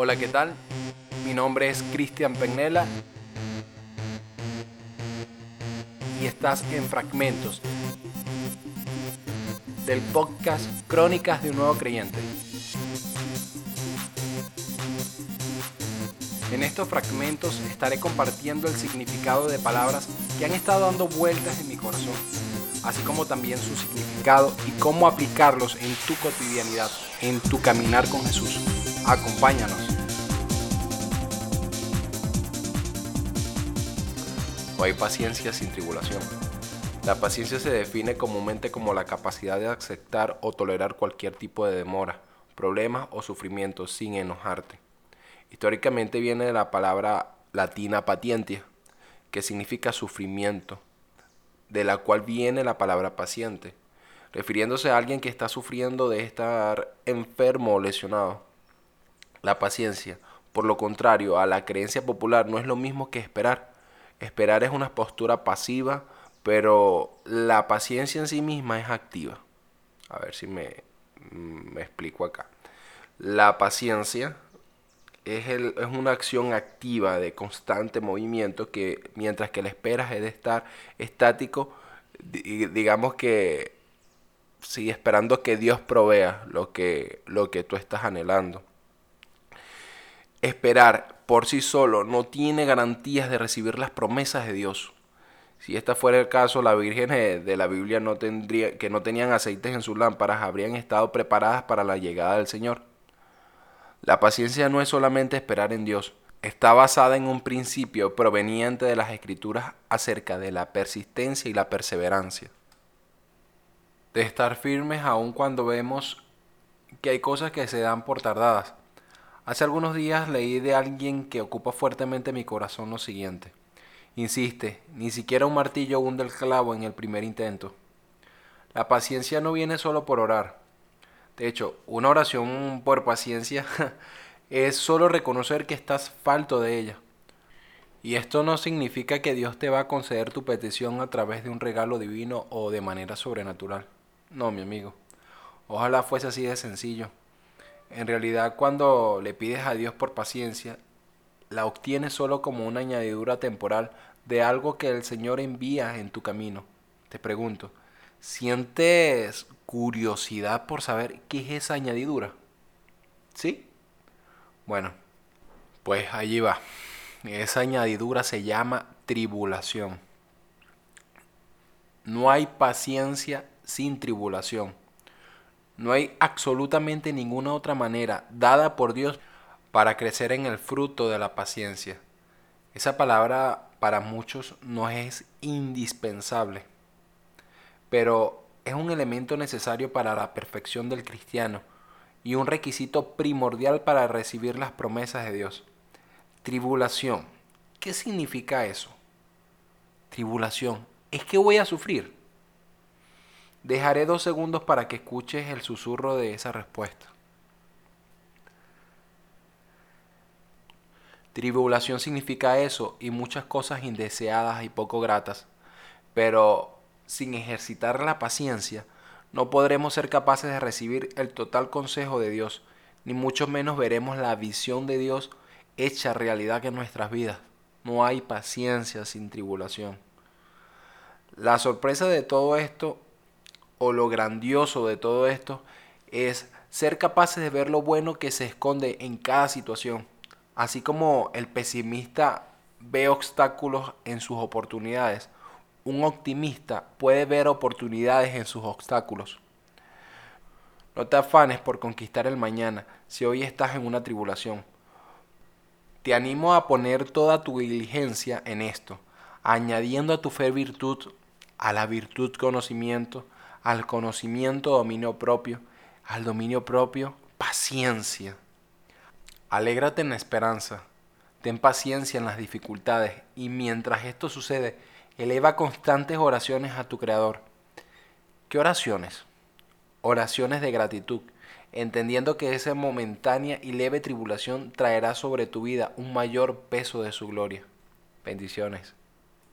Hola, ¿qué tal? Mi nombre es Cristian Pegnela y estás en Fragmentos del podcast Crónicas de un Nuevo Creyente. En estos fragmentos estaré compartiendo el significado de palabras que han estado dando vueltas en mi corazón, así como también su significado y cómo aplicarlos en tu cotidianidad, en tu caminar con Jesús. Acompáñanos. No hay paciencia sin tribulación. La paciencia se define comúnmente como la capacidad de aceptar o tolerar cualquier tipo de demora, problema o sufrimiento sin enojarte. Históricamente viene de la palabra latina patientia, que significa sufrimiento, de la cual viene la palabra paciente, refiriéndose a alguien que está sufriendo de estar enfermo o lesionado. La paciencia, por lo contrario a la creencia popular, no es lo mismo que esperar. Esperar es una postura pasiva, pero la paciencia en sí misma es activa. A ver si me, me explico acá. La paciencia es, el, es, una acción activa de constante movimiento que mientras que la esperas es de estar estático, digamos que sí, esperando que Dios provea lo que, lo que tú estás anhelando. Esperar por sí solo no tiene garantías de recibir las promesas de Dios. Si esta fuera el caso, las vírgenes de la Biblia no tendría, que no tenían aceites en sus lámparas habrían estado preparadas para la llegada del Señor. La paciencia no es solamente esperar en Dios, está basada en un principio proveniente de las escrituras acerca de la persistencia y la perseverancia. De estar firmes aun cuando vemos que hay cosas que se dan por tardadas. Hace algunos días leí de alguien que ocupa fuertemente mi corazón lo siguiente. Insiste, ni siquiera un martillo hunde el clavo en el primer intento. La paciencia no viene solo por orar, de hecho, una oración por paciencia es solo reconocer que estás falto de ella. Y esto no significa que Dios te va a conceder tu petición a través de un regalo divino o de manera sobrenatural. No, mi amigo. Ojalá fuese así de sencillo. En realidad, cuando le pides a Dios por paciencia, la obtienes solo como una añadidura temporal de algo que el Señor envía en tu camino. Te pregunto, ¿sientes curiosidad por saber qué es esa añadidura. ¿Sí? Bueno, pues allí va. Esa añadidura se llama tribulación. No hay paciencia sin tribulación. No hay absolutamente ninguna otra manera dada por Dios para crecer en el fruto de la paciencia. Esa palabra para muchos no es indispensable, pero es un elemento necesario para la perfección del cristiano y un requisito primordial para recibir las promesas de Dios. Tribulación. ¿Qué significa eso? Tribulación. ¿Es que voy a sufrir? Dejaré dos segundos para que escuches el susurro de esa respuesta. Tribulación significa eso y muchas cosas indeseadas y poco gratas, pero sin ejercitar la paciencia, no podremos ser capaces de recibir el total consejo de Dios, ni mucho menos veremos la visión de Dios hecha realidad en nuestras vidas. No hay paciencia sin tribulación. La sorpresa de todo esto, o lo grandioso de todo esto, es ser capaces de ver lo bueno que se esconde en cada situación. Así como el pesimista ve obstáculos en sus oportunidades, un optimista puede ver oportunidades en sus obstáculos. No te afanes por conquistar el mañana si hoy estás en una tribulación. Te animo a poner toda tu diligencia en esto, añadiendo a tu fe virtud, a la virtud conocimiento, al conocimiento dominio propio, al dominio propio paciencia. Alégrate en la esperanza, ten paciencia en las dificultades y mientras esto sucede, Eleva constantes oraciones a tu Creador. ¿Qué oraciones? Oraciones de gratitud, entendiendo que esa momentánea y leve tribulación traerá sobre tu vida un mayor peso de su gloria. Bendiciones.